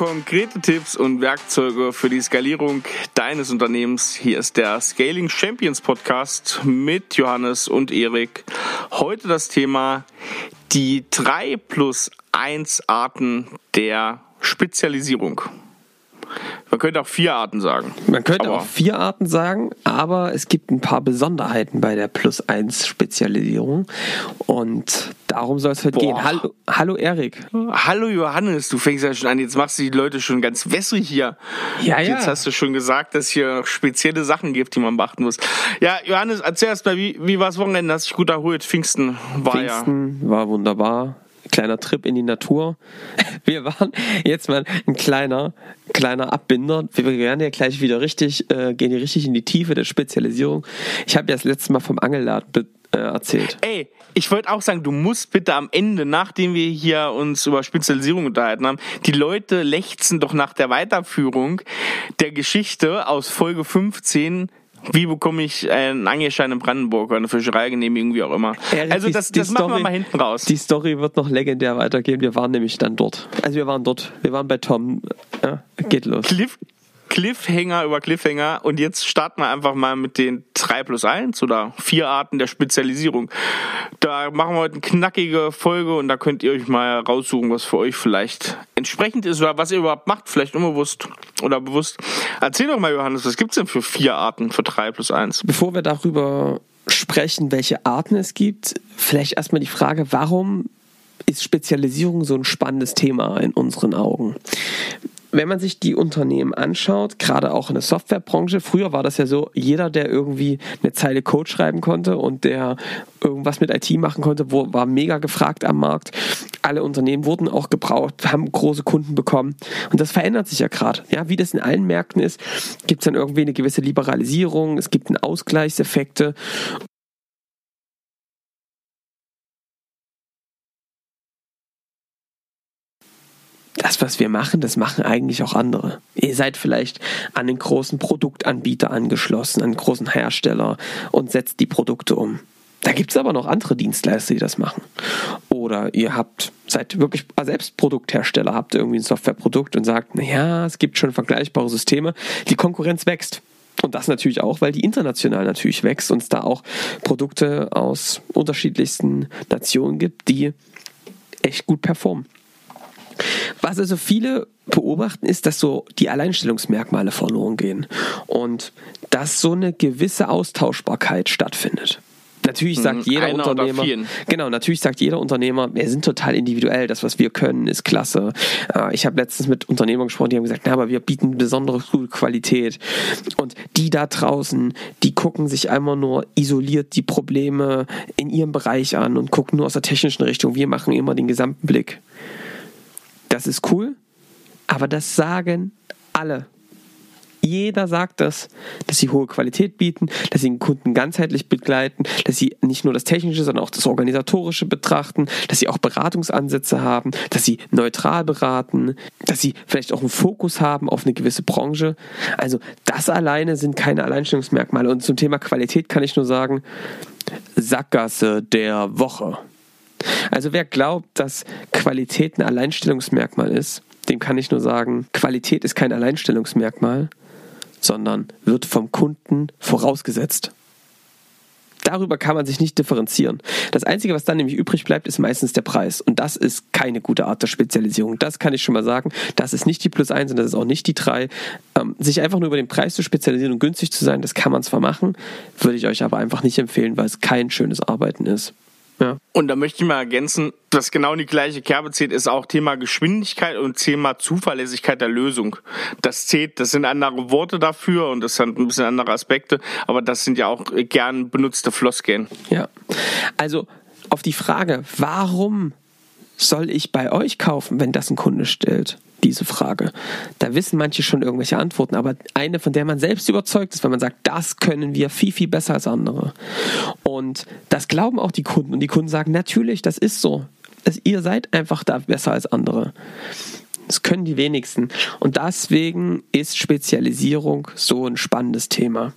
konkrete Tipps und Werkzeuge für die Skalierung deines Unternehmens. Hier ist der Scaling Champions Podcast mit Johannes und Erik. Heute das Thema die 3 plus 1 Arten der Spezialisierung. Man könnte auch vier Arten sagen. Man könnte aber auch vier Arten sagen, aber es gibt ein paar Besonderheiten bei der Plus 1 Spezialisierung und darum soll es heute Boah. gehen. Hallo, hallo Erik. Hallo Johannes, du fängst ja schon an, jetzt machst du die Leute schon ganz wässrig hier. Ja, ja. Jetzt hast du schon gesagt, dass es hier noch spezielle Sachen gibt, die man beachten muss. Ja, Johannes, erzähl erst mal, wie, wie war das Wochenende? Hast du dich gut erholt? Pfingsten war Pfingsten ja. war wunderbar kleiner Trip in die Natur. Wir waren jetzt mal ein kleiner, kleiner Abbinder. Wir werden ja gleich wieder richtig, äh, gehen hier richtig in die Tiefe der Spezialisierung. Ich habe ja das letzte Mal vom Angelladen äh, erzählt. Ey, ich wollte auch sagen, du musst bitte am Ende, nachdem wir hier uns über Spezialisierung unterhalten haben, die Leute lechzen doch nach der Weiterführung der Geschichte aus Folge 15 wie bekomme ich einen Angelschein in Brandenburg oder eine Fischereigenehmigung, wie auch immer. Erik, also das, das machen wir mal hinten raus. Die Story wird noch legendär weitergehen. Wir waren nämlich dann dort. Also wir waren dort. Wir waren bei Tom. Ja, geht los. Cliff, Cliffhanger über Cliffhanger und jetzt starten wir einfach mal mit den 3 plus 1 oder vier Arten der Spezialisierung. Da machen wir heute eine knackige Folge und da könnt ihr euch mal raussuchen, was für euch vielleicht entsprechend ist oder was ihr überhaupt macht, vielleicht unbewusst oder bewusst. Erzähl doch mal, Johannes, was gibt's denn für vier Arten für 3 plus 1? Bevor wir darüber sprechen, welche Arten es gibt, vielleicht erstmal die Frage, warum ist Spezialisierung so ein spannendes Thema in unseren Augen wenn man sich die Unternehmen anschaut, gerade auch in der Softwarebranche, früher war das ja so, jeder, der irgendwie eine Zeile Code schreiben konnte und der irgendwas mit IT machen konnte, war mega gefragt am Markt. Alle Unternehmen wurden auch gebraucht, haben große Kunden bekommen. Und das verändert sich ja gerade. Ja, wie das in allen Märkten ist, gibt es dann irgendwie eine gewisse Liberalisierung, es gibt einen Ausgleichseffekte. Das, was wir machen, das machen eigentlich auch andere. Ihr seid vielleicht an den großen Produktanbieter angeschlossen, an großen Hersteller und setzt die Produkte um. Da gibt es aber noch andere Dienstleister, die das machen. Oder ihr habt, seid wirklich selbst Produkthersteller, habt irgendwie ein Softwareprodukt und sagt, naja, es gibt schon vergleichbare Systeme. Die Konkurrenz wächst. Und das natürlich auch, weil die international natürlich wächst und es da auch Produkte aus unterschiedlichsten Nationen gibt, die echt gut performen. Was also viele beobachten, ist, dass so die Alleinstellungsmerkmale verloren gehen und dass so eine gewisse Austauschbarkeit stattfindet. Natürlich mhm. sagt jeder Einer Unternehmer, genau, natürlich sagt jeder Unternehmer, wir sind total individuell, das, was wir können, ist klasse. Äh, ich habe letztens mit Unternehmern gesprochen, die haben gesagt, na, aber wir bieten besondere gute Qualität. Und die da draußen, die gucken sich einmal nur isoliert die Probleme in ihrem Bereich an und gucken nur aus der technischen Richtung. Wir machen immer den gesamten Blick. Das ist cool, aber das sagen alle. Jeder sagt das, dass sie hohe Qualität bieten, dass sie den Kunden ganzheitlich begleiten, dass sie nicht nur das Technische, sondern auch das Organisatorische betrachten, dass sie auch Beratungsansätze haben, dass sie neutral beraten, dass sie vielleicht auch einen Fokus haben auf eine gewisse Branche. Also das alleine sind keine Alleinstellungsmerkmale. Und zum Thema Qualität kann ich nur sagen, Sackgasse der Woche. Also wer glaubt, dass Qualität ein Alleinstellungsmerkmal ist, dem kann ich nur sagen, Qualität ist kein Alleinstellungsmerkmal, sondern wird vom Kunden vorausgesetzt. Darüber kann man sich nicht differenzieren. Das Einzige, was dann nämlich übrig bleibt, ist meistens der Preis. Und das ist keine gute Art der Spezialisierung. Das kann ich schon mal sagen. Das ist nicht die Plus 1 und das ist auch nicht die 3. Ähm, sich einfach nur über den Preis zu spezialisieren und günstig zu sein, das kann man zwar machen, würde ich euch aber einfach nicht empfehlen, weil es kein schönes Arbeiten ist. Ja. Und da möchte ich mal ergänzen, dass genau in die gleiche Kerbe zählt, ist auch Thema Geschwindigkeit und Thema Zuverlässigkeit der Lösung. Das zählt, das sind andere Worte dafür und das sind ein bisschen andere Aspekte, aber das sind ja auch gern benutzte Floskeln. Ja. Also auf die Frage, warum soll ich bei euch kaufen, wenn das ein Kunde stellt? diese Frage. Da wissen manche schon irgendwelche Antworten, aber eine, von der man selbst überzeugt ist, wenn man sagt, das können wir viel, viel besser als andere. Und das glauben auch die Kunden. Und die Kunden sagen, natürlich, das ist so. Ihr seid einfach da besser als andere. Das können die wenigsten. Und deswegen ist Spezialisierung so ein spannendes Thema.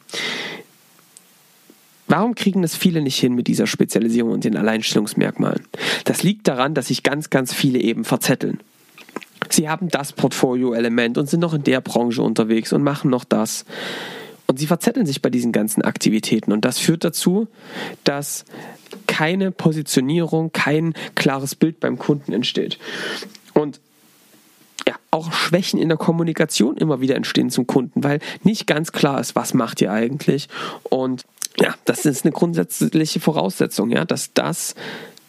Warum kriegen das viele nicht hin mit dieser Spezialisierung und den Alleinstellungsmerkmalen? Das liegt daran, dass sich ganz, ganz viele eben verzetteln. sie haben das Portfolio-Element und sind noch in der Branche unterwegs und machen noch das. Und sie verzetteln sich bei diesen ganzen Aktivitäten. Und das führt dazu, dass keine Positionierung, kein klares Bild beim Kunden entsteht. Und ja, auch Schwächen in der Kommunikation immer wieder entstehen zum Kunden, weil nicht ganz klar ist, was macht ihr eigentlich. Und ja, das ist eine grundsätzliche Voraussetzung, ja, dass das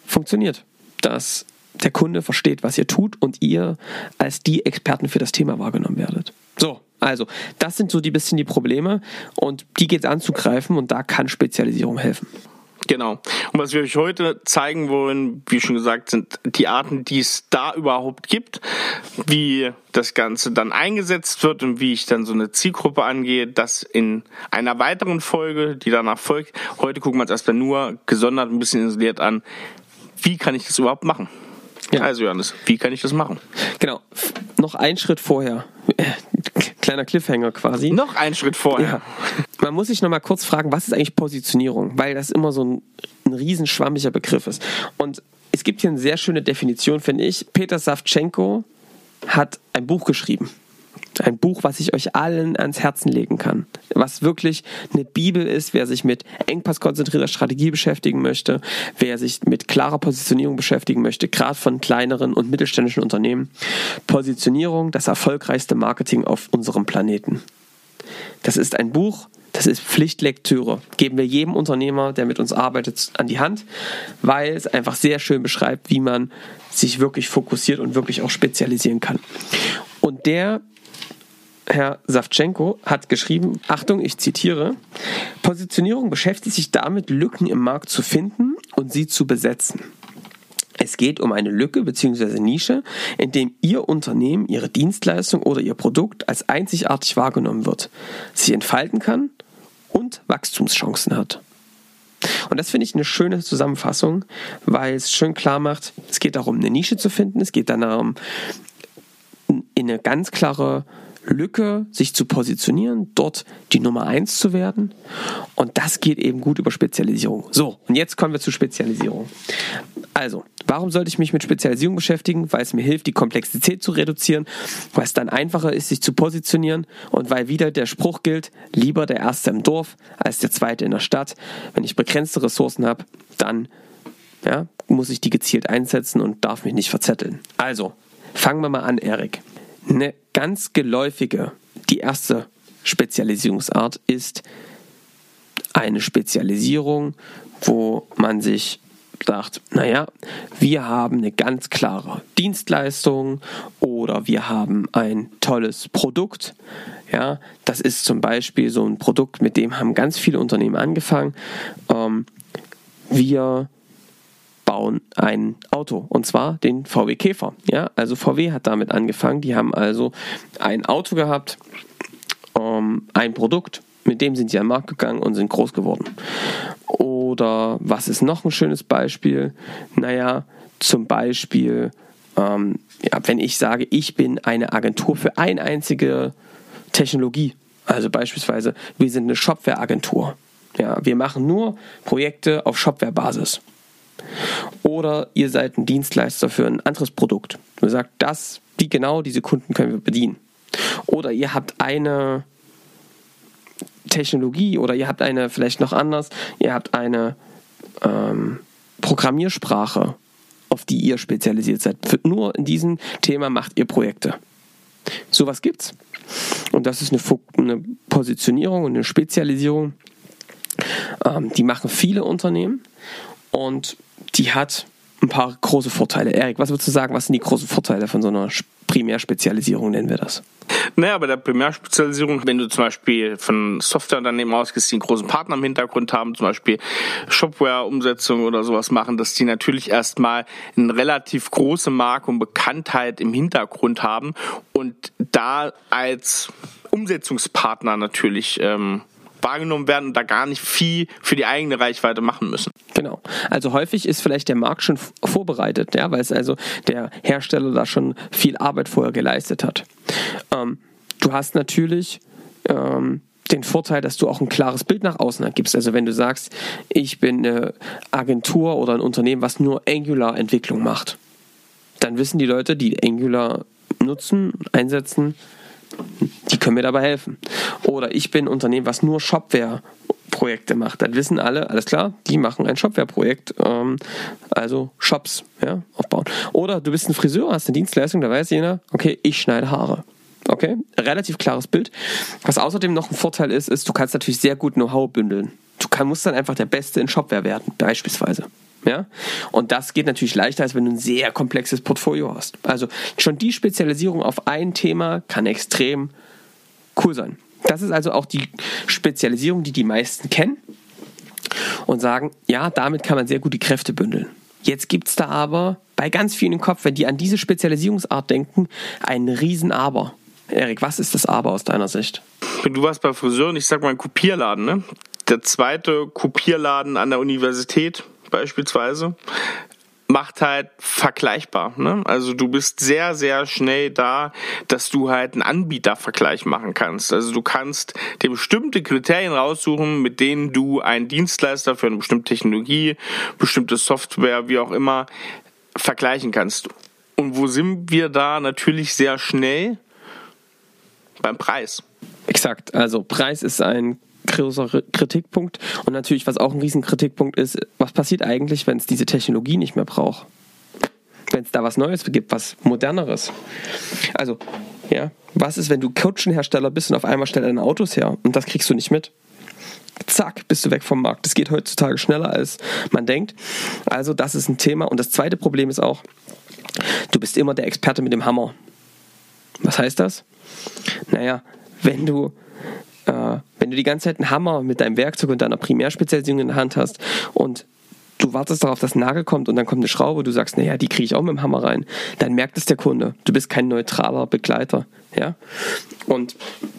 funktioniert. Dass der Kunde versteht, was ihr tut und ihr als die Experten für das Thema wahrgenommen werdet. So, also, das sind so die bisschen die Probleme und die geht es anzugreifen und da kann Spezialisierung helfen. Genau. Und was wir euch heute zeigen wollen, wie schon gesagt, sind die Arten, die es da überhaupt gibt, wie das Ganze dann eingesetzt wird und wie ich dann so eine Zielgruppe angehe, das in einer weiteren Folge, die danach folgt. Heute gucken wir uns erstmal nur gesondert ein bisschen isoliert an, wie kann ich das überhaupt machen? Ja. Also Johannes, wie kann ich das machen? Genau. Noch einen Schritt vorher. Kleiner Cliffhanger quasi. Noch einen Schritt vorher. Ja. Man muss sich noch mal kurz fragen, was ist eigentlich Positionierung? Weil das immer so ein, ein riesen schwammiger Begriff ist. Und es gibt hier eine sehr schöne Definition, finde ich. Peter Savchenko hat ein Buch geschrieben. Ein Buch, was ich euch allen ans Herzen legen kann. Was wirklich eine Bibel ist, wer sich mit engpasskonzentrierter Strategie beschäftigen möchte, wer sich mit klarer Positionierung beschäftigen möchte, gerade von kleineren und mittelständischen Unternehmen. Positionierung, das erfolgreichste Marketing auf unserem Planeten. Das ist ein Buch, das ist Pflichtlektüre. Geben wir jedem Unternehmer, der mit uns arbeitet, an die Hand, weil es einfach sehr schön beschreibt, wie man sich wirklich fokussiert und wirklich auch spezialisieren kann. Und der Herr Savchenko hat geschrieben, Achtung, ich zitiere, Positionierung beschäftigt sich damit, Lücken im Markt zu finden und sie zu besetzen. Es geht um eine Lücke bzw. Nische, in dem Ihr Unternehmen, Ihre Dienstleistung oder Ihr Produkt als einzigartig wahrgenommen wird, sich entfalten kann und Wachstumschancen hat. Und das finde ich eine schöne Zusammenfassung, weil es schön klar macht, es geht darum, eine Nische zu finden, es geht darum, in eine ganz klare Lücke sich zu positionieren, dort die Nummer eins zu werden. Und das geht eben gut über Spezialisierung. So, und jetzt kommen wir zur Spezialisierung. Also, warum sollte ich mich mit Spezialisierung beschäftigen? Weil es mir hilft, die Komplexität zu reduzieren, weil es dann einfacher ist, sich zu positionieren und weil wieder der Spruch gilt, lieber der Erste im Dorf als der Zweite in der Stadt. Wenn ich begrenzte Ressourcen habe, dann ja, muss ich die gezielt einsetzen und darf mich nicht verzetteln. Also, fangen wir mal an, Erik. Eine ganz geläufige, die erste Spezialisierungsart ist eine Spezialisierung, wo man sich sagt, naja, wir haben eine ganz klare Dienstleistung oder wir haben ein tolles Produkt. Ja, das ist zum Beispiel so ein Produkt, mit dem haben ganz viele Unternehmen angefangen. Ähm, wir bauen ein Auto und zwar den VW Käfer. Ja, also VW hat damit angefangen. Die haben also ein Auto gehabt, ähm, ein Produkt, mit dem sind sie am Markt gegangen und sind groß geworden. Oder was ist noch ein schönes Beispiel? Naja, zum Beispiel, ähm, ja, wenn ich sage, ich bin eine Agentur für eine einzige Technologie. Also beispielsweise, wir sind eine Shopware-Agentur. Ja, wir machen nur Projekte auf Shopware-Basis. Oder ihr seid ein Dienstleister für ein anderes Produkt. Du sagt, das, die genau diese Kunden können wir bedienen. Oder ihr habt eine Technologie oder ihr habt eine, vielleicht noch anders, ihr habt eine ähm, Programmiersprache, auf die ihr spezialisiert seid. Für, nur in diesem Thema macht ihr Projekte. Sowas gibt's. Und das ist eine, eine Positionierung und eine Spezialisierung. Ähm, die machen viele Unternehmen und die hat ein paar große Vorteile. Erik, was würdest du sagen, was sind die großen Vorteile von so einer Primärspezialisierung, nennen wir das? Naja, bei der Primärspezialisierung, wenn du zum Beispiel von Softwareunternehmen ausgehst, die einen großen Partner im Hintergrund haben, zum Beispiel Shopware-Umsetzung oder sowas machen, dass die natürlich erstmal eine relativ große Marke und Bekanntheit im Hintergrund haben und da als Umsetzungspartner natürlich ähm, wahrgenommen werden und da gar nicht viel für die eigene Reichweite machen müssen. Genau. Also häufig ist vielleicht der Markt schon vorbereitet, ja, weil es also der Hersteller da schon viel Arbeit vorher geleistet hat. Ähm, du hast natürlich ähm, den Vorteil, dass du auch ein klares Bild nach außen gibst. Also wenn du sagst, ich bin eine Agentur oder ein Unternehmen, was nur Angular-Entwicklung macht, dann wissen die Leute, die Angular nutzen, einsetzen, die können mir dabei helfen. Oder ich bin ein Unternehmen, was nur Shopware-Projekte macht. Dann wissen alle, alles klar, die machen ein Shopware-Projekt, ähm, also Shops ja, aufbauen. Oder du bist ein Friseur, hast eine Dienstleistung, da weiß jeder, okay, ich schneide Haare. Okay, relativ klares Bild. Was außerdem noch ein Vorteil ist, ist, du kannst natürlich sehr gut Know-how bündeln. Du kann, musst dann einfach der Beste in Shopware werden, beispielsweise. Ja? Und das geht natürlich leichter, als wenn du ein sehr komplexes Portfolio hast. Also schon die Spezialisierung auf ein Thema kann extrem cool sein. Das ist also auch die Spezialisierung, die die meisten kennen und sagen, ja, damit kann man sehr gut die Kräfte bündeln. Jetzt gibt es da aber bei ganz vielen im Kopf, wenn die an diese Spezialisierungsart denken, ein Riesen-Aber. Erik, was ist das Aber aus deiner Sicht? Du warst bei Friseuren, ich sag mal ein Kopierladen, ne? Der zweite Kopierladen an der Universität beispielsweise macht halt vergleichbar. Ne? Also du bist sehr, sehr schnell da, dass du halt einen Anbietervergleich machen kannst. Also du kannst dir bestimmte Kriterien raussuchen, mit denen du einen Dienstleister für eine bestimmte Technologie, bestimmte Software, wie auch immer, vergleichen kannst. Und wo sind wir da natürlich sehr schnell? Beim Preis. Exakt. Also Preis ist ein großer Kritikpunkt. Und natürlich, was auch ein Riesenkritikpunkt ist, was passiert eigentlich, wenn es diese Technologie nicht mehr braucht? Wenn es da was Neues gibt, was Moderneres. Also, ja, was ist, wenn du Kutschenhersteller bist und auf einmal stellt deine Autos her und das kriegst du nicht mit? Zack, bist du weg vom Markt. Das geht heutzutage schneller, als man denkt. Also, das ist ein Thema. Und das zweite Problem ist auch, du bist immer der Experte mit dem Hammer. Was heißt das? Naja, wenn du äh, wenn du die ganze Zeit einen Hammer mit deinem Werkzeug und deiner Primärspezialisierung in der Hand hast und du wartest darauf, dass ein Nagel kommt und dann kommt eine Schraube, du sagst, naja, die kriege ich auch mit dem Hammer rein, dann merkt es der Kunde. Du bist kein neutraler Begleiter. Ja? Und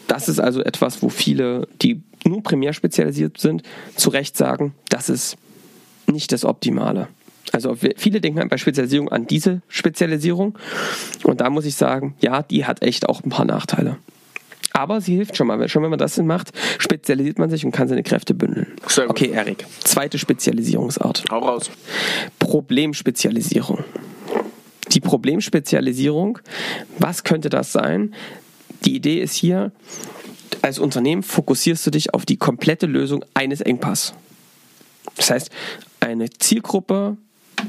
das ist also etwas, wo viele, die nur primär spezialisiert sind, zu Recht sagen, das ist nicht das Optimale. Also viele denken bei Spezialisierung an diese Spezialisierung und da muss ich sagen, ja, die hat echt auch ein paar Nachteile. Aber sie hilft schon mal. Schon wenn man das macht, spezialisiert man sich und kann seine Kräfte bündeln. Okay, Erik. Zweite Spezialisierungsart. Hau raus. Problemspezialisierung. Die Problemspezialisierung, was könnte das sein? Die Idee ist hier, als Unternehmen fokussierst du dich auf die komplette Lösung eines Engpass. Das heißt, eine Zielgruppe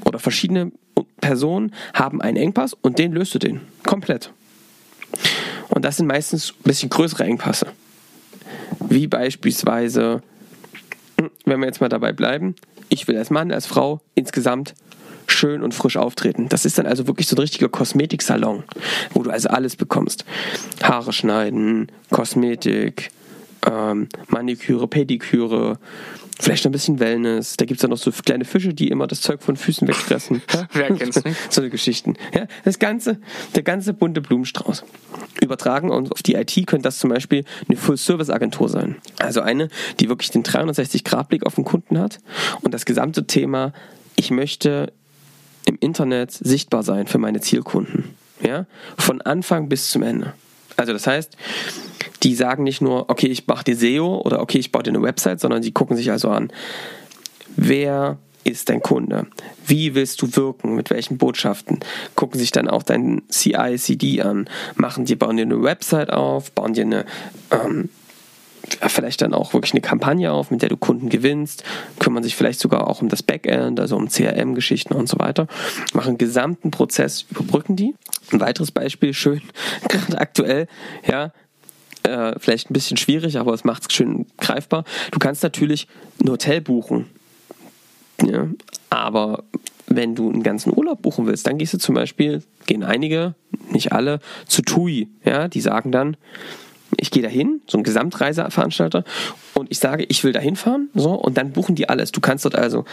oder verschiedene Personen haben einen Engpass und den löst du den komplett. Und das sind meistens ein bisschen größere Engpässe. Wie beispielsweise, wenn wir jetzt mal dabei bleiben, ich will als Mann, als Frau insgesamt schön und frisch auftreten. Das ist dann also wirklich so ein richtiger Kosmetiksalon, wo du also alles bekommst. Haare schneiden, Kosmetik, ähm, Maniküre, Pediküre, vielleicht noch ein bisschen Wellness. Da gibt es dann noch so kleine Fische, die immer das Zeug von Füßen wegfressen. Wer kennt's nicht? So eine Geschichten. Ja, das ganze, der ganze bunte Blumenstrauß. Übertragen und auf die IT könnte das zum Beispiel eine Full-Service-Agentur sein. Also eine, die wirklich den 360-Grad-Blick auf den Kunden hat und das gesamte Thema, ich möchte im Internet sichtbar sein für meine Zielkunden. Ja? Von Anfang bis zum Ende. Also das heißt, die sagen nicht nur, okay, ich mache dir SEO oder okay, ich baue dir eine Website, sondern sie gucken sich also an, wer ist dein Kunde? Wie willst du wirken? Mit welchen Botschaften? Gucken sich dann auch dein CI, CD an, machen die, bauen dir eine Website auf, bauen dir eine ähm, vielleicht dann auch wirklich eine Kampagne auf, mit der du Kunden gewinnst, kümmern sich vielleicht sogar auch um das Backend, also um CRM-Geschichten und so weiter, machen einen gesamten Prozess, überbrücken die. Ein weiteres Beispiel, schön, gerade aktuell, ja, äh, vielleicht ein bisschen schwierig, aber es macht es schön greifbar. Du kannst natürlich ein Hotel buchen, ja, aber wenn du einen ganzen Urlaub buchen willst, dann gehst du zum Beispiel, gehen einige, nicht alle, zu TUI. Ja, die sagen dann, ich gehe dahin, so ein Gesamtreiseveranstalter, und ich sage, ich will dahin fahren, so, und dann buchen die alles. Du kannst dort also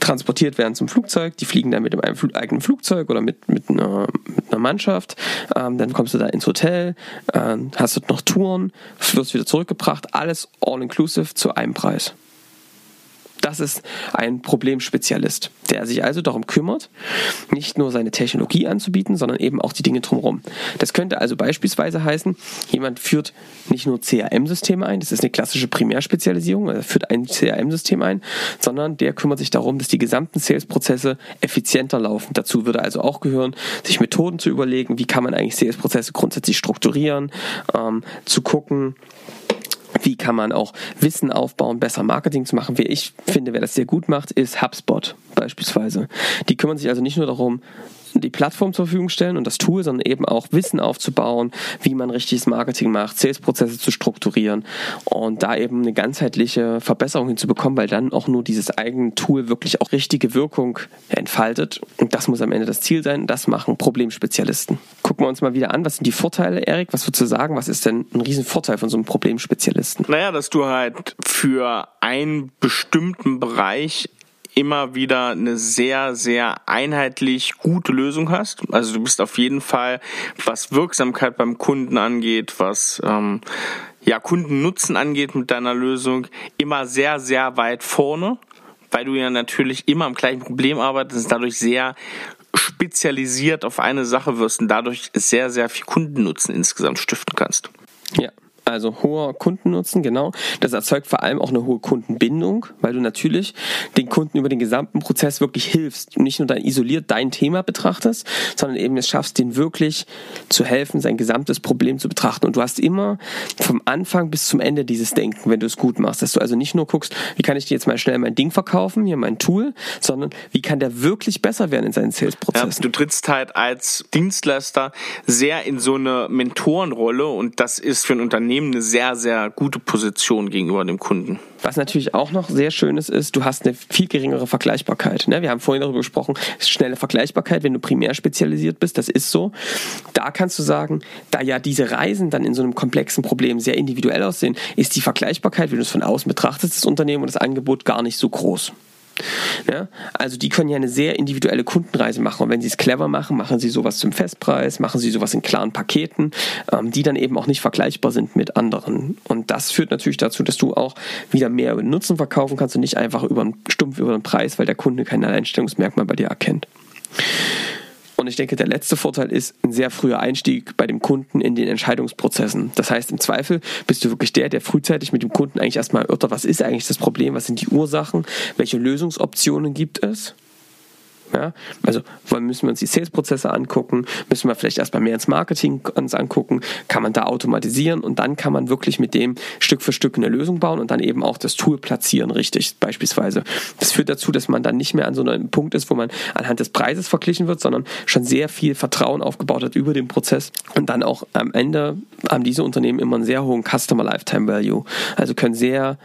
transportiert werden zum Flugzeug, die fliegen dann mit einem eigenen Flugzeug oder mit, mit, einer, mit einer Mannschaft, ähm, dann kommst du da ins Hotel, ähm, hast dort noch Touren, wirst wieder zurückgebracht, alles all inclusive zu einem Preis. Das ist ein Problemspezialist, der sich also darum kümmert, nicht nur seine Technologie anzubieten, sondern eben auch die Dinge drumherum. Das könnte also beispielsweise heißen, jemand führt nicht nur CRM-Systeme ein, das ist eine klassische Primärspezialisierung, er führt ein CRM-System ein, sondern der kümmert sich darum, dass die gesamten Sales-Prozesse effizienter laufen. Dazu würde also auch gehören, sich Methoden zu überlegen, wie kann man eigentlich Sales-Prozesse grundsätzlich strukturieren, ähm, zu gucken, wie kann man auch Wissen aufbauen, besser Marketing zu machen. Wie ich finde, wer das sehr gut macht, ist HubSpot beispielsweise. Die kümmern sich also nicht nur darum, die Plattform zur Verfügung stellen und das Tool, sondern eben auch Wissen aufzubauen, wie man richtiges Marketing macht, Sales-Prozesse zu strukturieren und da eben eine ganzheitliche Verbesserung hinzubekommen, weil dann auch nur dieses eigene Tool wirklich auch richtige Wirkung entfaltet. Und das muss am Ende das Ziel sein. Das machen Problemspezialisten. Gucken wir uns mal wieder an, was sind die Vorteile, Erik? Was würdest du sagen? Was ist denn ein Riesenvorteil von so einem Problemspezialisten? Naja, dass du halt für einen bestimmten Bereich immer wieder eine sehr, sehr einheitlich gute Lösung hast. Also du bist auf jeden Fall, was Wirksamkeit beim Kunden angeht, was ähm, ja, Kundennutzen angeht mit deiner Lösung, immer sehr, sehr weit vorne, weil du ja natürlich immer am gleichen Problem arbeitest, dadurch sehr spezialisiert auf eine Sache wirst und dadurch sehr, sehr viel Kundennutzen insgesamt stiften kannst. Ja, also hoher Kundennutzen, genau. Das erzeugt vor allem auch eine hohe Kundenbindung, weil du natürlich den Kunden über den gesamten Prozess wirklich hilfst und nicht nur dann isoliert dein Thema betrachtest, sondern eben es schaffst, den wirklich zu helfen, sein gesamtes Problem zu betrachten. Und du hast immer vom Anfang bis zum Ende dieses Denken, wenn du es gut machst, dass du also nicht nur guckst, wie kann ich dir jetzt mal schnell mein Ding verkaufen, hier mein Tool, sondern wie kann der wirklich besser werden in seinen Sales-Prozessen. Ja, du trittst halt als Dienstleister sehr in so eine Mentorenrolle und das ist für ein Unternehmen Unternehmen eine sehr, sehr gute Position gegenüber dem Kunden. Was natürlich auch noch sehr schönes ist, du hast eine viel geringere Vergleichbarkeit. Ne? Wir haben vorhin darüber gesprochen, schnelle Vergleichbarkeit, wenn du primär spezialisiert bist, das ist so. Da kannst du sagen, da ja diese Reisen dann in so einem komplexen Problem sehr individuell aussehen, ist die Vergleichbarkeit, wenn du es von außen betrachtest, das Unternehmen und das Angebot gar nicht so groß. Ja? Also die können ja eine sehr individuelle Kundenreise machen. Und wenn sie es clever machen, machen sie sowas zum Festpreis, machen sie sowas in klaren Paketen, ähm, die dann eben auch nicht vergleichbar sind mit anderen. Und das führt natürlich dazu, dass du auch wieder mehr Nutzen verkaufen kannst und nicht einfach über einen, stumpf über den Preis, weil der Kunde kein Alleinstellungsmerkmal bei dir erkennt. Und ich denke, der letzte Vorteil ist ein sehr früher Einstieg bei dem Kunden in den Entscheidungsprozessen. Das heißt, im Zweifel bist du wirklich der, der frühzeitig mit dem Kunden eigentlich erstmal erörtert, was ist eigentlich das Problem, was sind die Ursachen, welche Lösungsoptionen gibt es ja? Also müssen wir uns die Sales-Prozesse angucken, müssen wir vielleicht erstmal mehr ins Marketing uns angucken, kann man da automatisieren und dann kann man wirklich mit dem Stück für Stück eine Lösung bauen und dann eben auch das Tool platzieren, richtig beispielsweise. Das führt dazu, dass man dann nicht mehr an so einem Punkt ist, wo man anhand des Preises verglichen wird, sondern schon sehr viel Vertrauen aufgebaut hat über den Prozess und dann auch am Ende haben diese Unternehmen immer einen sehr hohen Customer Lifetime Value, also können sehr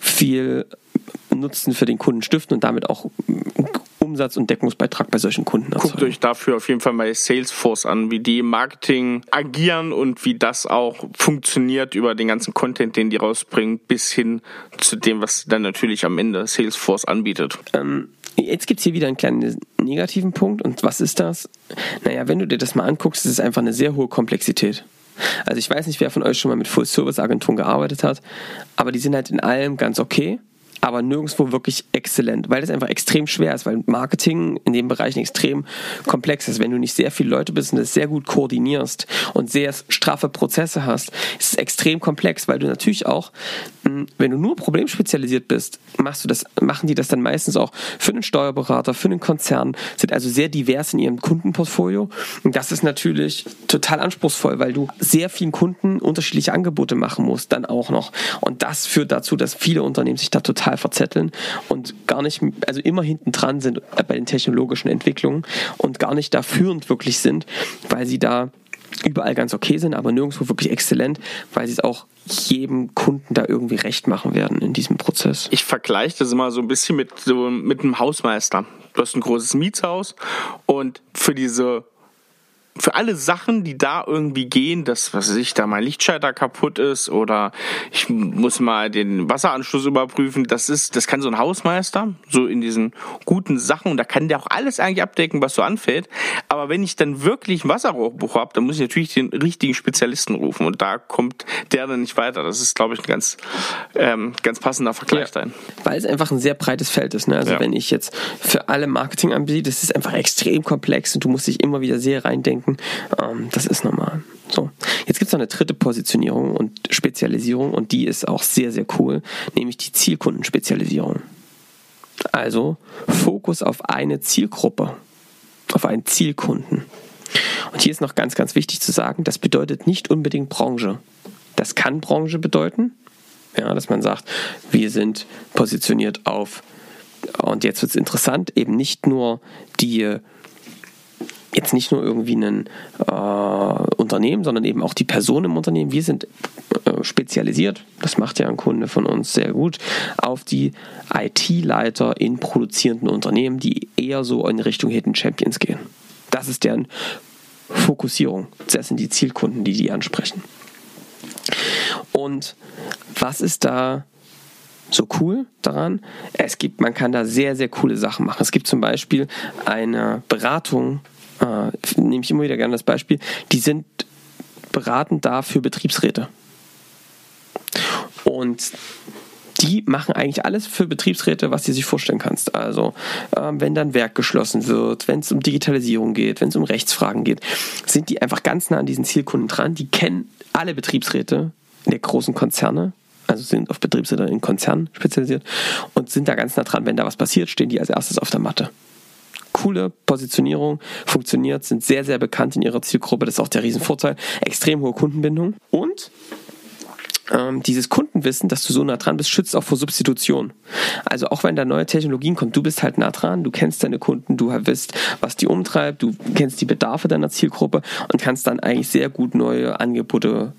viel Nutzen für den Kunden stiften und damit auch Umsatz und Deckungsbeitrag bei solchen Kunden erzeugen. Guckt euch dafür auf jeden Fall mal Salesforce an, wie die im Marketing agieren und wie das auch funktioniert über den ganzen Content, den die rausbringen, bis hin zu dem, was dann natürlich am Ende Salesforce anbietet. Ähm, jetzt gibt es hier wieder einen kleinen negativen Punkt. Und was ist das? Naja, wenn du dir das mal anguckst, ist es einfach eine sehr hohe Komplexität. Also ich weiß nicht, wer von euch schon mal mit Full-Service-Agenturen gearbeitet hat, aber die sind halt in allem ganz okay aber nirgendwo wirklich exzellent, weil das einfach extrem schwer ist, weil Marketing in dem Bereich extrem komplex ist. Wenn du nicht sehr viele Leute bist und das sehr gut koordinierst und sehr straffe Prozesse hast, ist es extrem komplex, weil du natürlich auch, hm, wenn du nur problemspezialisiert bist, machst du das, machen die das dann meistens auch für einen Steuerberater, für einen Konzern, sind also sehr divers in ihrem Kundenportfolio. Und das ist natürlich total anspruchsvoll, weil du sehr vielen Kunden unterschiedliche Angebote machen musst, dann auch noch. Und das führt dazu, dass viele Unternehmen sich da total total verzetteln und gar nicht, also immer hinten dran sind bei den technologischen Entwicklungen und gar nicht da führend wirklich sind, weil sie da überall ganz okay sind, aber nirgendwo wirklich exzellent, weil sie es auch jedem Kunden da irgendwie recht machen werden in diesem Prozess. Ich vergleiche das immer so ein bisschen mit, so, mit einem Hausmeister. Du hast ein großes Mietshaus und für diese für alle Sachen, die da irgendwie gehen, dass, was weiß ich, da mein Lichtschalter kaputt ist oder ich muss mal den Wasseranschluss überprüfen, das ist, das kann so ein Hausmeister, so in diesen guten Sachen und da kann der auch alles eigentlich abdecken, was so anfällt. Aber wenn ich dann wirklich ein Wasserrohrbruch habe, dann muss ich natürlich den richtigen Spezialisten rufen und da kommt der dann nicht weiter. Das ist, glaube ich, ein ganz, ähm, ganz passender Vergleich ja. dahin. Weil es einfach ein sehr breites Feld ist. Ne? Also ja. wenn ich jetzt für alle Marketing anbiete, das ist einfach extrem komplex und du musst dich immer wieder sehr reindenken denken. Ähm, das ist normal. So, jetzt gibt es noch eine dritte Positionierung und Spezialisierung und die ist auch sehr, sehr cool, nämlich die Zielkundenspezialisierung. Also Fokus auf eine Zielgruppe, auf einen Zielkunden. Und hier ist noch ganz, ganz wichtig zu sagen, das bedeutet nicht unbedingt Branche. Das kann Branche bedeuten, ja, dass man sagt, wir sind positioniert auf, und jetzt wird es interessant, eben nicht nur die jetzt nicht nur irgendwie ein äh, Unternehmen, sondern eben auch die Person im Unternehmen. Wir sind äh, spezialisiert, das macht ja ein Kunde von uns sehr gut, auf die IT-Leiter in produzierenden Unternehmen, die eher so in Richtung Hidden Champions gehen. Das ist deren Fokussierung. Das sind die Zielkunden, die die ansprechen. Und was ist da so cool daran? Es gibt, man kann da sehr, sehr coole Sachen machen. Es gibt zum Beispiel eine Beratung äh, nehme ich immer wieder gerne das Beispiel, die sind beratend da für Betriebsräte. Und die machen eigentlich alles für Betriebsräte, was du sich vorstellen kannst. Also äh, wenn dann Werk geschlossen wird, wenn es um Digitalisierung geht, wenn es um Rechtsfragen geht, sind die einfach ganz nah an diesen Zielkunden dran. Die kennen alle Betriebsräte der großen Konzerne, also sind auf Betriebsräte in Konzernen spezialisiert und sind da ganz nah dran. Wenn da was passiert, stehen die als erstes auf der Matte coole Positionierung, funktioniert, sind sehr, sehr bekannt in ihrer Zielgruppe. Das ist auch der Riesenvorteil. Extrem hohe Kundenbindung. Und ähm, dieses Kundenwissen, dass du so nah dran bist, schützt auch vor Substitution. Also auch wenn da neue Technologien kommen, du bist halt nah dran, du kennst deine Kunden, du weißt, was die umtreibt, du kennst die Bedarfe deiner Zielgruppe und kannst dann eigentlich sehr gut neue Angebote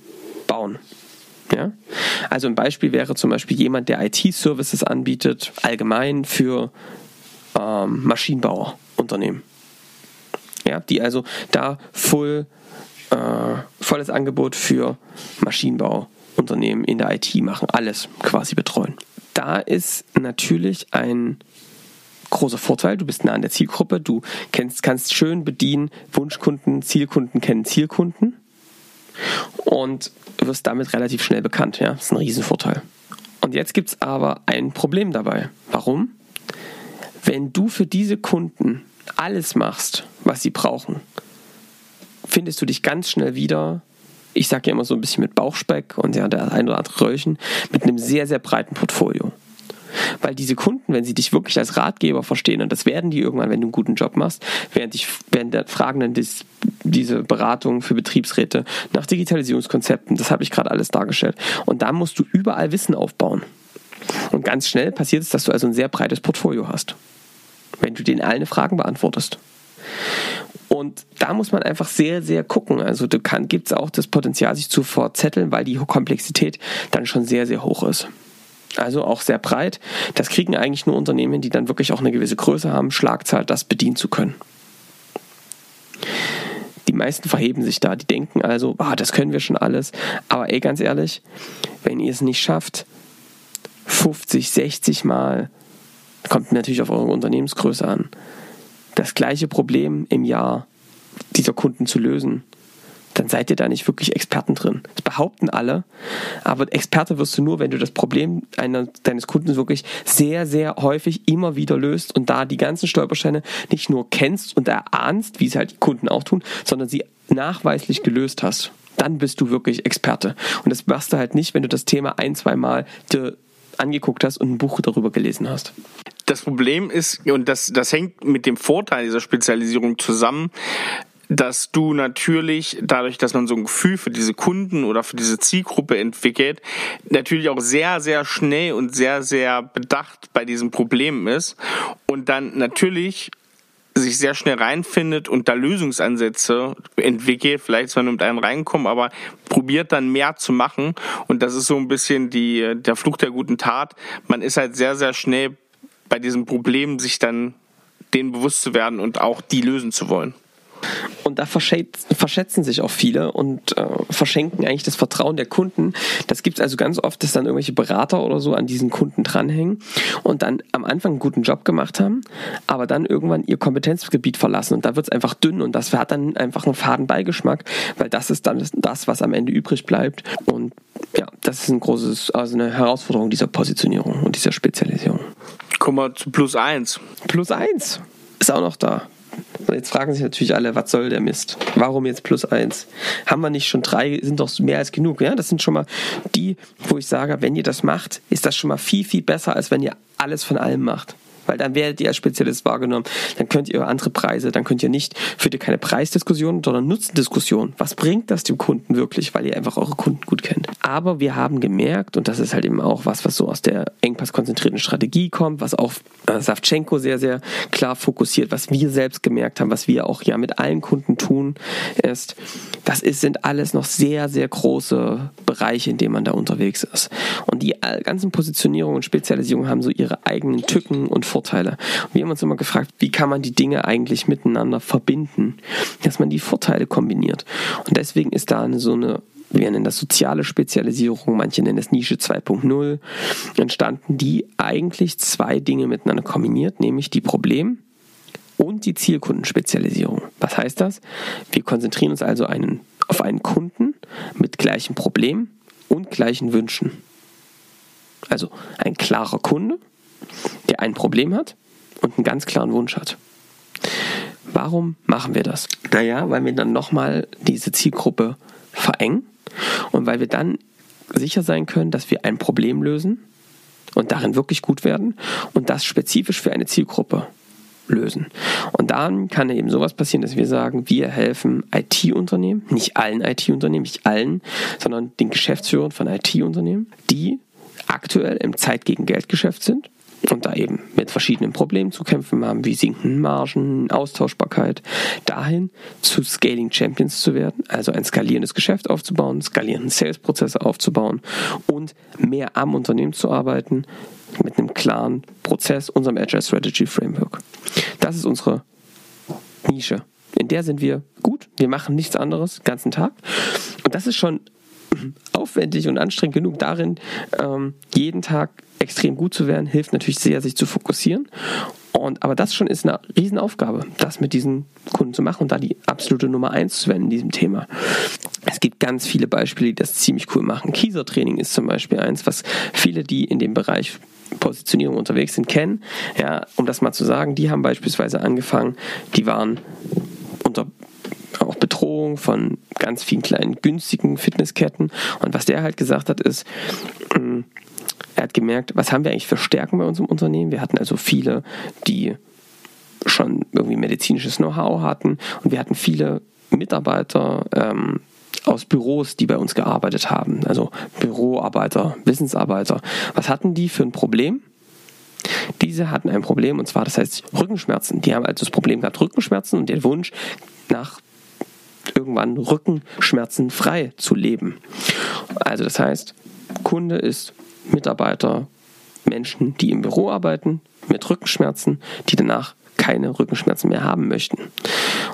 bauen. Ja? Also ein Beispiel wäre zum Beispiel jemand, der IT-Services anbietet, allgemein für ähm, Maschinenbauer. Unternehmen. Ja, die also da voll, äh, volles Angebot für Maschinenbauunternehmen in der IT machen, alles quasi betreuen. Da ist natürlich ein großer Vorteil. Du bist nah an der Zielgruppe, du kennst, kannst schön bedienen, Wunschkunden, Zielkunden kennen Zielkunden und wirst damit relativ schnell bekannt. Ja, das ist ein Riesenvorteil. Und jetzt gibt es aber ein Problem dabei. Warum? Wenn du für diese Kunden alles machst, was sie brauchen, findest du dich ganz schnell wieder, ich sage ja immer so ein bisschen mit Bauchspeck und ja, der ein oder andere Röllchen, mit einem sehr, sehr breiten Portfolio. Weil diese Kunden, wenn sie dich wirklich als Ratgeber verstehen, und das werden die irgendwann, wenn du einen guten Job machst, werden dich werden der fragen dann dies, diese Beratung für Betriebsräte nach Digitalisierungskonzepten, das habe ich gerade alles dargestellt. Und da musst du überall Wissen aufbauen. Und ganz schnell passiert es, dass du also ein sehr breites Portfolio hast wenn du denen alle Fragen beantwortest. Und da muss man einfach sehr, sehr gucken. Also da gibt es auch das Potenzial, sich zu verzetteln, weil die Komplexität dann schon sehr, sehr hoch ist. Also auch sehr breit. Das kriegen eigentlich nur Unternehmen, die dann wirklich auch eine gewisse Größe haben, Schlagzahl, das bedienen zu können. Die meisten verheben sich da. Die denken also, ah, das können wir schon alles. Aber ey, ganz ehrlich, wenn ihr es nicht schafft, 50, 60 Mal kommt natürlich auf eure Unternehmensgröße an, das gleiche Problem im Jahr dieser Kunden zu lösen, dann seid ihr da nicht wirklich Experten drin. Das behaupten alle, aber Experte wirst du nur, wenn du das Problem einer, deines Kunden wirklich sehr, sehr häufig immer wieder löst und da die ganzen Stolpersteine nicht nur kennst und erahnst, wie es halt die Kunden auch tun, sondern sie nachweislich gelöst hast. Dann bist du wirklich Experte. Und das machst du halt nicht, wenn du das Thema ein, zwei Mal angeguckt hast und ein Buch darüber gelesen hast das Problem ist, und das, das hängt mit dem Vorteil dieser Spezialisierung zusammen, dass du natürlich dadurch, dass man so ein Gefühl für diese Kunden oder für diese Zielgruppe entwickelt, natürlich auch sehr, sehr schnell und sehr, sehr bedacht bei diesem Problem ist und dann natürlich sich sehr schnell reinfindet und da Lösungsansätze entwickelt, vielleicht zwar nur mit einem reinkommen, aber probiert dann mehr zu machen und das ist so ein bisschen die, der Fluch der guten Tat. Man ist halt sehr, sehr schnell bei diesem Problem sich dann denen bewusst zu werden und auch die lösen zu wollen. Und da verschätzen sich auch viele und äh, verschenken eigentlich das Vertrauen der Kunden. Das gibt es also ganz oft, dass dann irgendwelche Berater oder so an diesen Kunden dranhängen und dann am Anfang einen guten Job gemacht haben, aber dann irgendwann ihr Kompetenzgebiet verlassen. Und da wird es einfach dünn und das hat dann einfach einen faden Beigeschmack, weil das ist dann das, was am Ende übrig bleibt. Und ja, das ist ein großes, also eine Herausforderung dieser Positionierung und dieser Spezialisierung. Kommen wir zu Plus 1. Plus 1 ist auch noch da. Jetzt fragen sich natürlich alle, was soll der Mist? Warum jetzt plus eins? Haben wir nicht schon drei, sind doch mehr als genug. Ja, das sind schon mal die, wo ich sage, wenn ihr das macht, ist das schon mal viel, viel besser, als wenn ihr alles von allem macht weil dann werdet ihr als Spezialist wahrgenommen. Dann könnt ihr andere Preise, dann könnt ihr nicht, führt ihr keine Preisdiskussion, sondern Nutzendiskussion. Was bringt das dem Kunden wirklich, weil ihr einfach eure Kunden gut kennt? Aber wir haben gemerkt, und das ist halt eben auch was, was so aus der engpasskonzentrierten Strategie kommt, was auch äh, Savchenko sehr, sehr klar fokussiert, was wir selbst gemerkt haben, was wir auch ja mit allen Kunden tun, ist, das ist, sind alles noch sehr, sehr große Bereiche, in denen man da unterwegs ist. Und die ganzen Positionierungen und Spezialisierungen haben so ihre eigenen Tücken und Vorteile. Und wir haben uns immer gefragt, wie kann man die Dinge eigentlich miteinander verbinden, dass man die Vorteile kombiniert. Und deswegen ist da so eine wir nennen das soziale Spezialisierung, manche nennen es Nische 2.0, entstanden, die eigentlich zwei Dinge miteinander kombiniert, nämlich die Problem- und die Zielkundenspezialisierung. Was heißt das? Wir konzentrieren uns also einen, auf einen Kunden mit gleichem Problem und gleichen Wünschen. Also ein klarer Kunde der ein Problem hat und einen ganz klaren Wunsch hat. Warum machen wir das? Naja, weil wir dann nochmal diese Zielgruppe verengen und weil wir dann sicher sein können, dass wir ein Problem lösen und darin wirklich gut werden und das spezifisch für eine Zielgruppe lösen. Und dann kann eben sowas passieren, dass wir sagen, wir helfen IT-Unternehmen, nicht allen IT-Unternehmen, nicht allen, sondern den Geschäftsführern von IT-Unternehmen, die aktuell im Zeit gegen Geldgeschäft sind und da eben mit verschiedenen Problemen zu kämpfen haben, wie sinkenden Margen, Austauschbarkeit, dahin zu Scaling Champions zu werden, also ein skalierendes Geschäft aufzubauen, skalierende Sales-Prozesse aufzubauen und mehr am Unternehmen zu arbeiten mit einem klaren Prozess, unserem Agile Strategy Framework. Das ist unsere Nische. In der sind wir gut. Wir machen nichts anderes den ganzen Tag. Und das ist schon aufwendig und anstrengend genug darin, ähm, jeden Tag extrem gut zu werden, hilft natürlich sehr, sich zu fokussieren. Und, aber das schon ist eine Riesenaufgabe, das mit diesen Kunden zu machen und da die absolute Nummer eins zu werden in diesem Thema. Es gibt ganz viele Beispiele, die das ziemlich cool machen. Kieser-Training ist zum Beispiel eins, was viele, die in dem Bereich Positionierung unterwegs sind, kennen. Ja, um das mal zu sagen, die haben beispielsweise angefangen, die waren Bedrohung von ganz vielen kleinen günstigen Fitnessketten. Und was der halt gesagt hat, ist, mm, er hat gemerkt, was haben wir eigentlich für Stärken bei uns im Unternehmen? Wir hatten also viele, die schon irgendwie medizinisches Know-how hatten und wir hatten viele Mitarbeiter ähm, aus Büros, die bei uns gearbeitet haben, also Büroarbeiter, Wissensarbeiter. Was hatten die für ein Problem? Diese hatten ein Problem und zwar, das heißt Rückenschmerzen. Die haben also das Problem gehabt, Rückenschmerzen und den Wunsch nach irgendwann Rückenschmerzen frei zu leben. Also das heißt, Kunde ist Mitarbeiter, Menschen, die im Büro arbeiten, mit Rückenschmerzen, die danach keine Rückenschmerzen mehr haben möchten.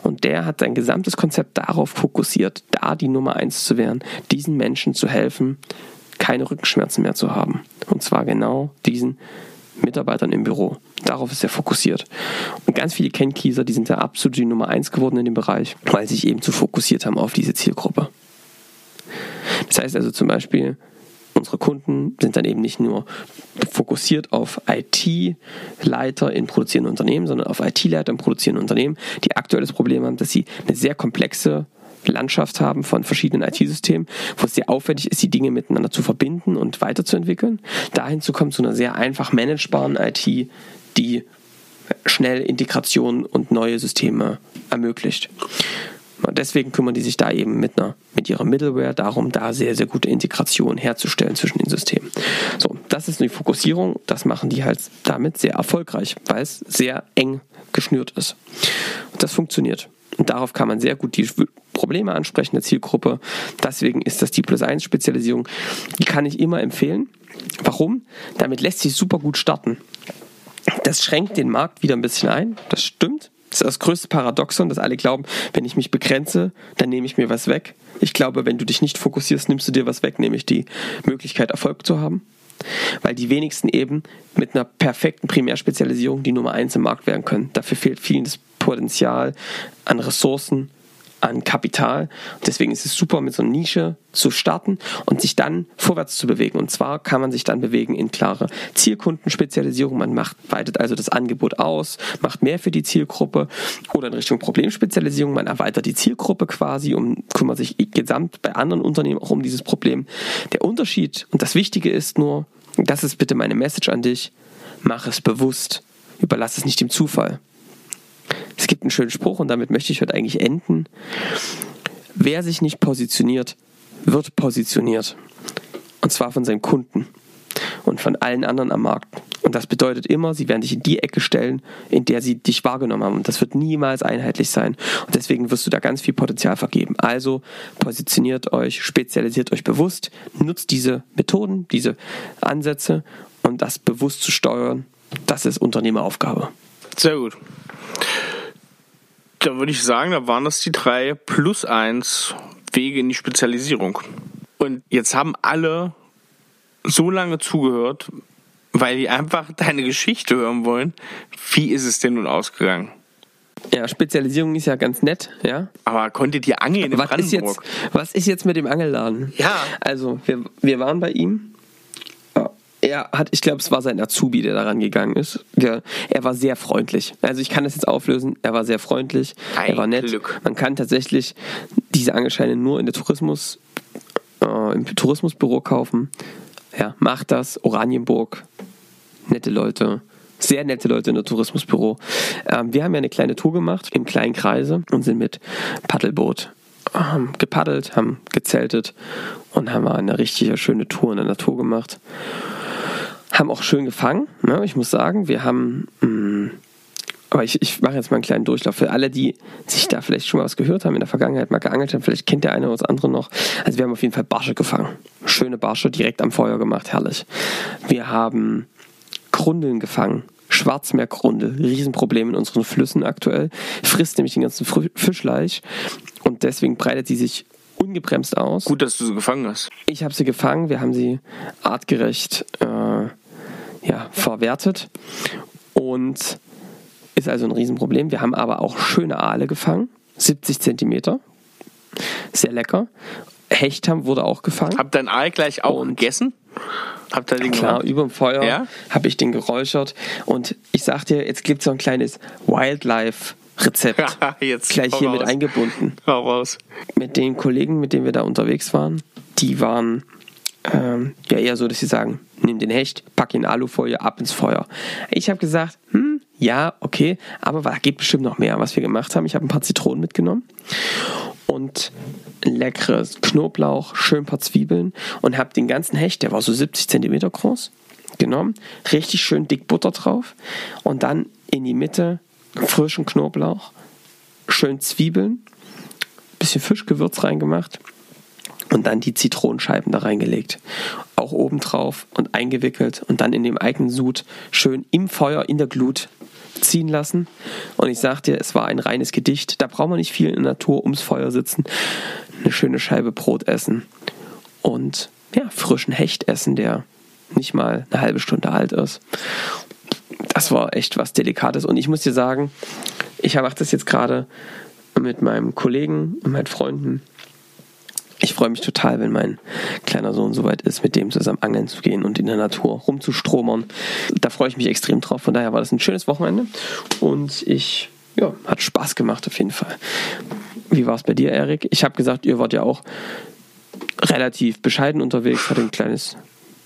Und der hat sein gesamtes Konzept darauf fokussiert, da die Nummer eins zu werden, diesen Menschen zu helfen, keine Rückenschmerzen mehr zu haben. Und zwar genau diesen Mitarbeitern im Büro. Darauf ist er fokussiert. Und ganz viele Kennkieser, die sind da absolut die Nummer eins geworden in dem Bereich, weil sie sich eben zu fokussiert haben auf diese Zielgruppe. Das heißt also zum Beispiel, unsere Kunden sind dann eben nicht nur fokussiert auf IT-Leiter in produzierenden Unternehmen, sondern auf IT-Leiter in produzierenden Unternehmen, die aktuell das Problem haben, dass sie eine sehr komplexe Landschaft haben von verschiedenen IT-Systemen, wo es sehr aufwendig ist, die Dinge miteinander zu verbinden und weiterzuentwickeln. Dahin zu kommen zu einer sehr einfach managebaren IT, die schnell Integration und neue Systeme ermöglicht. Deswegen kümmern die sich da eben mit, einer, mit ihrer Middleware darum, da sehr, sehr gute Integration herzustellen zwischen den Systemen. So, das ist die Fokussierung. Das machen die halt damit sehr erfolgreich, weil es sehr eng geschnürt ist. Und das funktioniert. Und darauf kann man sehr gut die Probleme ansprechen der Zielgruppe. Deswegen ist das die Plus 1 Spezialisierung. Die kann ich immer empfehlen. Warum? Damit lässt sich super gut starten. Das schränkt den Markt wieder ein bisschen ein. Das stimmt. Das ist das größte Paradoxon, dass alle glauben, wenn ich mich begrenze, dann nehme ich mir was weg. Ich glaube, wenn du dich nicht fokussierst, nimmst du dir was weg, nämlich die Möglichkeit, Erfolg zu haben. Weil die wenigsten eben mit einer perfekten Primärspezialisierung die Nummer eins im Markt werden können. Dafür fehlt vielen das Potenzial an Ressourcen, an Kapital. deswegen ist es super, mit so einer Nische zu starten und sich dann vorwärts zu bewegen. Und zwar kann man sich dann bewegen in klare Zielkundenspezialisierung. Man macht, weitet also das Angebot aus, macht mehr für die Zielgruppe oder in Richtung Problemspezialisierung. Man erweitert die Zielgruppe quasi und kümmert sich gesamt bei anderen Unternehmen auch um dieses Problem. Der Unterschied und das Wichtige ist nur, das ist bitte meine Message an dich, mach es bewusst. Überlass es nicht dem Zufall. Es gibt einen schönen Spruch und damit möchte ich heute eigentlich enden. Wer sich nicht positioniert, wird positioniert. Und zwar von seinen Kunden und von allen anderen am Markt. Und das bedeutet immer, sie werden dich in die Ecke stellen, in der sie dich wahrgenommen haben. Und das wird niemals einheitlich sein. Und deswegen wirst du da ganz viel Potenzial vergeben. Also positioniert euch, spezialisiert euch bewusst, nutzt diese Methoden, diese Ansätze und das bewusst zu steuern, das ist Unternehmeraufgabe. Sehr gut. Da würde ich sagen, da waren das die drei plus eins Wege in die Spezialisierung. Und jetzt haben alle so lange zugehört, weil die einfach deine Geschichte hören wollen. Wie ist es denn nun ausgegangen? Ja, Spezialisierung ist ja ganz nett, ja. Aber konntet ihr angeln in was Brandenburg? Ist jetzt, was ist jetzt mit dem Angelladen? Ja. Also, wir, wir waren bei ihm er hat, ich glaube, es war sein Azubi, der daran gegangen ist. Der, er war sehr freundlich. Also ich kann das jetzt auflösen. Er war sehr freundlich. Ein er war nett. Glück. Man kann tatsächlich diese Angelscheine nur in der Tourismus, äh, im Tourismusbüro kaufen. Ja, macht das. Oranienburg. Nette Leute. Sehr nette Leute in der Tourismusbüro. Ähm, wir haben ja eine kleine Tour gemacht im kleinen Kreise und sind mit Paddelboot ähm, gepaddelt, haben gezeltet und haben eine richtig schöne Tour in der Natur gemacht haben auch schön gefangen. Ne? Ich muss sagen, wir haben. Mh, mm, aber ich, ich mache jetzt mal einen kleinen Durchlauf. Für alle, die sich da vielleicht schon mal was gehört haben, in der Vergangenheit mal geangelt haben, vielleicht kennt der eine oder das andere noch. Also wir haben auf jeden Fall Barsche gefangen. Schöne Barsche direkt am Feuer gemacht, herrlich. Wir haben Grundeln gefangen. Schwarzmeergrundel, Riesenproblem in unseren Flüssen aktuell. Frisst nämlich den ganzen Fischleich und deswegen breitet sie sich ungebremst aus. Gut, dass du sie gefangen hast. Ich habe sie gefangen, wir haben sie artgerecht äh, ja, verwertet und ist also ein Riesenproblem. Wir haben aber auch schöne Aale gefangen, 70 Zentimeter, sehr lecker. Hecht haben wurde auch gefangen. Habt ihr den Aal gleich auch und gegessen? Habt ihr den Klar, über dem Feuer ja? habe ich den geräuchert. Und ich sag dir, jetzt gibt es so ein kleines Wildlife-Rezept. jetzt gleich hier raus. mit eingebunden. Hau raus. Mit den Kollegen, mit denen wir da unterwegs waren, die waren ähm, ja eher so, dass sie sagen, nimm den Hecht, pack ihn in Alufolie, ab ins Feuer. Ich habe gesagt, hm, ja, okay, aber da geht bestimmt noch mehr, was wir gemacht haben. Ich habe ein paar Zitronen mitgenommen und leckeres Knoblauch, schön ein paar Zwiebeln und habe den ganzen Hecht, der war so 70 cm groß, genommen, richtig schön dick Butter drauf und dann in die Mitte frischen Knoblauch, schön Zwiebeln, bisschen Fischgewürz reingemacht und dann die Zitronenscheiben da reingelegt. Auch oben drauf und eingewickelt und dann in dem eigenen Sud schön im Feuer, in der Glut ziehen lassen. Und ich sag dir, es war ein reines Gedicht. Da braucht man nicht viel in der Natur ums Feuer sitzen. Eine schöne Scheibe Brot essen und ja, frischen Hecht essen, der nicht mal eine halbe Stunde alt ist. Das war echt was Delikates. Und ich muss dir sagen, ich mache das jetzt gerade mit meinem Kollegen und meinen Freunden ich freue mich total, wenn mein kleiner Sohn soweit ist, mit dem zusammen angeln zu gehen und in der Natur rumzustromern. Da freue ich mich extrem drauf. Von daher war das ein schönes Wochenende und ich, ja, hat Spaß gemacht auf jeden Fall. Wie war es bei dir, Erik? Ich habe gesagt, ihr wart ja auch relativ bescheiden unterwegs, hatte ein kleines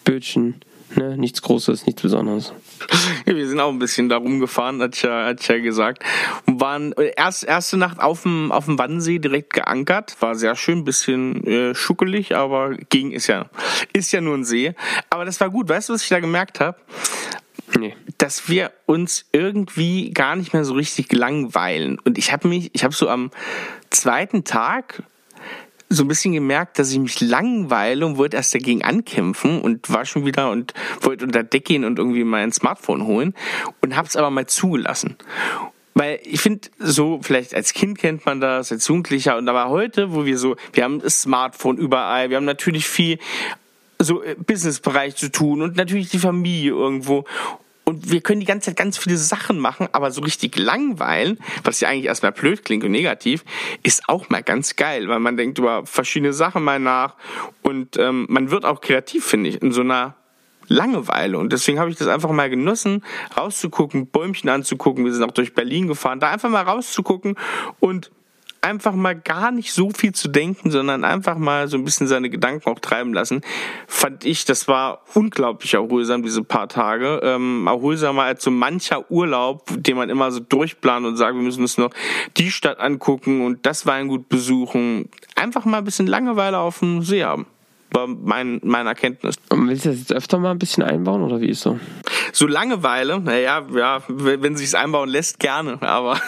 Bötchen Ne? Nichts Großes, nichts Besonderes. Wir sind auch ein bisschen da rumgefahren, hat ja, hat ja gesagt. Und waren erst, erste Nacht auf dem, auf dem Wannsee direkt geankert. War sehr schön, bisschen äh, schuckelig, aber ging, ist ja, ist ja nur ein See. Aber das war gut. Weißt du, was ich da gemerkt habe? Nee. dass wir uns irgendwie gar nicht mehr so richtig langweilen. Und ich habe mich, ich habe so am zweiten Tag so ein bisschen gemerkt, dass ich mich langweile und wollte erst dagegen ankämpfen und war schon wieder und wollte unter Deck gehen und irgendwie mein Smartphone holen und habe es aber mal zugelassen. weil ich finde, so vielleicht als Kind kennt man das, als Jugendlicher und aber heute, wo wir so, wir haben das Smartphone überall, wir haben natürlich viel so äh, Businessbereich zu tun und natürlich die Familie irgendwo und wir können die ganze Zeit ganz viele Sachen machen, aber so richtig langweilen, was ja eigentlich erstmal blöd klingt und negativ, ist auch mal ganz geil, weil man denkt über verschiedene Sachen mal nach und ähm, man wird auch kreativ, finde ich, in so einer Langeweile. Und deswegen habe ich das einfach mal genossen, rauszugucken, Bäumchen anzugucken. Wir sind auch durch Berlin gefahren, da einfach mal rauszugucken und einfach mal gar nicht so viel zu denken, sondern einfach mal so ein bisschen seine Gedanken auch treiben lassen, fand ich, das war unglaublich erholsam, diese paar Tage. Ähm, erholsamer als so mancher Urlaub, den man immer so durchplant und sagt, wir müssen uns noch die Stadt angucken und das Weingut besuchen. Einfach mal ein bisschen Langeweile auf dem See haben war mein, meine Erkenntnis. Und willst du das jetzt öfter mal ein bisschen einbauen oder wie ist so? So Langeweile, naja, ja, wenn sich's einbauen lässt, gerne, aber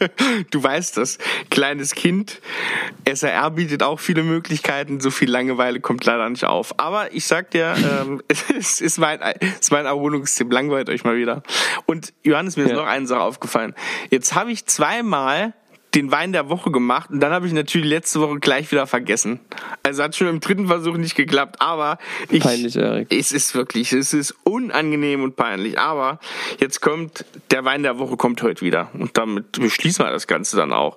du weißt das. Kleines Kind, SRR bietet auch viele Möglichkeiten, so viel Langeweile kommt leider nicht auf. Aber ich sag dir, ähm, es ist mein, es ist mein Erholungstipp, langweilt euch mal wieder. Und Johannes, mir ist ja. noch eine Sache aufgefallen. Jetzt habe ich zweimal den Wein der Woche gemacht und dann habe ich natürlich letzte Woche gleich wieder vergessen. Also hat schon im dritten Versuch nicht geklappt, aber ich, peinlich, Erik. es ist wirklich, es ist unangenehm und peinlich. Aber jetzt kommt der Wein der Woche kommt heute wieder und damit beschließen wir das Ganze dann auch.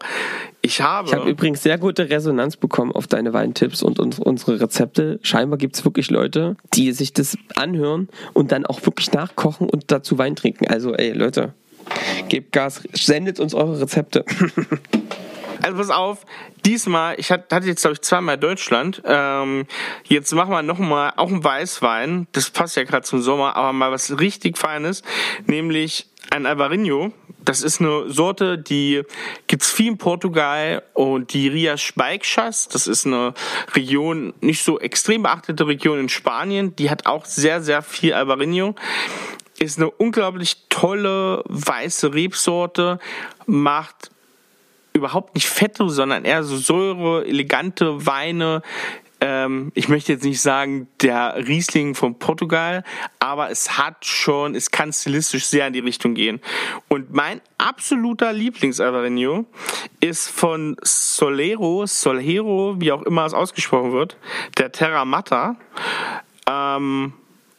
Ich habe, ich habe übrigens sehr gute Resonanz bekommen auf deine Weintipps und, und unsere Rezepte. Scheinbar gibt es wirklich Leute, die sich das anhören und dann auch wirklich nachkochen und dazu Wein trinken. Also ey Leute, Gebt Gas, sendet uns eure Rezepte. Also pass auf, diesmal, ich hatte jetzt glaube ich zweimal Deutschland. Ähm, jetzt machen wir nochmal auch einen Weißwein. Das passt ja gerade zum Sommer, aber mal was richtig Feines, nämlich ein Alvarinho. Das ist eine Sorte, die gibt's viel in Portugal und die Rias Speichas, das ist eine Region, nicht so extrem beachtete Region in Spanien, die hat auch sehr, sehr viel Alvarinho ist eine unglaublich tolle weiße Rebsorte, macht überhaupt nicht fette, sondern eher so säure, elegante Weine. Ähm, ich möchte jetzt nicht sagen, der Riesling von Portugal, aber es hat schon, es kann stilistisch sehr in die Richtung gehen. Und mein absoluter lieblings ist von Solero, Solhero, wie auch immer es ausgesprochen wird, der Terra Matta. Ähm,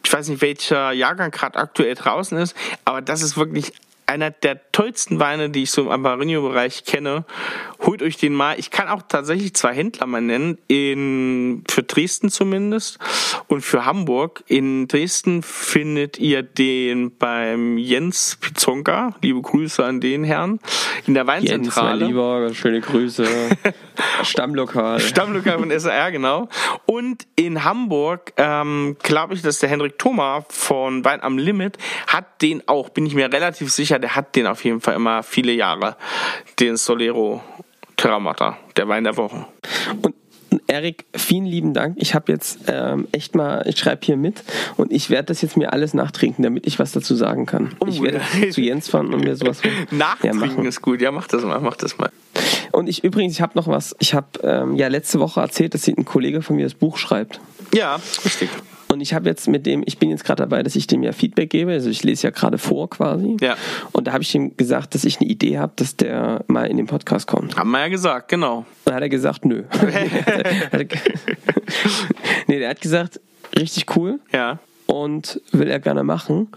ich weiß nicht, welcher Jahrgang gerade aktuell draußen ist, aber das ist wirklich einer der tollsten Weine, die ich so im Amarino-Bereich kenne. Holt euch den mal. Ich kann auch tatsächlich zwei Händler mal nennen, in, für Dresden zumindest und für Hamburg. In Dresden findet ihr den beim Jens Pizonka. Liebe Grüße an den Herrn. In der Weinzentrale. Jens, mein Lieber, schöne Grüße. Stammlokal. Stammlokal von SR, genau. Und in Hamburg, ähm, glaube ich, dass der Henrik Thoma von Wein am Limit hat den auch, bin ich mir relativ sicher, der hat den auf jeden Fall immer viele Jahre, den Solero Terramata, der Wein der Woche. Und Erik, vielen lieben Dank. Ich habe jetzt ähm, echt mal, ich schreibe hier mit und ich werde das jetzt mir alles nachtrinken, damit ich was dazu sagen kann. Oh, ich werde zu Jens fahren und mir sowas Nachtrinken ja, ist gut. Ja, mach das mal, mach das mal. Und ich übrigens, ich habe noch was. Ich habe ähm, ja letzte Woche erzählt, dass ein Kollege von mir das Buch schreibt. Ja, richtig. Und ich habe jetzt mit dem, ich bin jetzt gerade dabei, dass ich dem ja Feedback gebe. Also ich lese ja gerade vor quasi. Ja. Und da habe ich ihm gesagt, dass ich eine Idee habe, dass der mal in den Podcast kommt. Haben wir ja gesagt, genau. Dann hat er gesagt, nö. nee, der hat gesagt, richtig cool. Ja. Und will er gerne machen.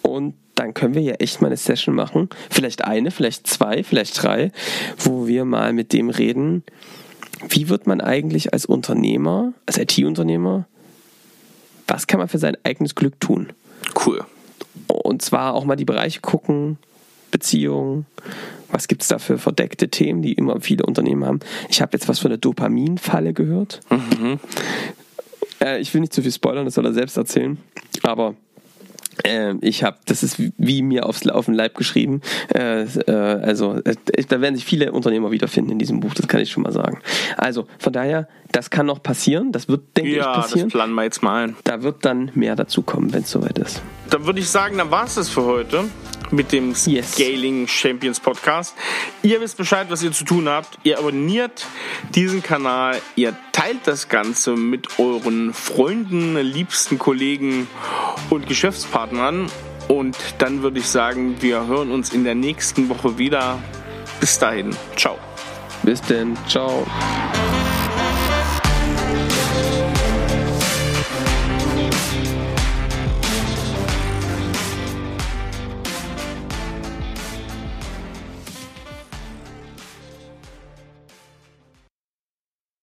Und dann können wir ja echt mal eine Session machen. Vielleicht eine, vielleicht zwei, vielleicht drei, wo wir mal mit dem reden. Wie wird man eigentlich als Unternehmer, als IT-Unternehmer, was kann man für sein eigenes Glück tun? Cool. Und zwar auch mal die Bereiche gucken, Beziehungen, was gibt es da für verdeckte Themen, die immer viele Unternehmen haben. Ich habe jetzt was von der Dopaminfalle gehört. Mhm. Äh, ich will nicht zu viel spoilern, das soll er selbst erzählen. Aber ich habe, das ist wie mir aufs, auf den Leib geschrieben. Äh, äh, also äh, da werden sich viele Unternehmer wiederfinden in diesem Buch, das kann ich schon mal sagen. Also von daher, das kann noch passieren, das wird, denke ja, ich, passieren. Ja, das planen wir jetzt mal ein. Da wird dann mehr dazu kommen, wenn es soweit ist. Dann würde ich sagen, dann war es das für heute mit dem yes. Scaling Champions Podcast. Ihr wisst Bescheid, was ihr zu tun habt. Ihr abonniert diesen Kanal, ihr teilt das Ganze mit euren Freunden, liebsten Kollegen und Geschäftspartnern. Und dann würde ich sagen, wir hören uns in der nächsten Woche wieder. Bis dahin. Ciao. Bis denn. Ciao.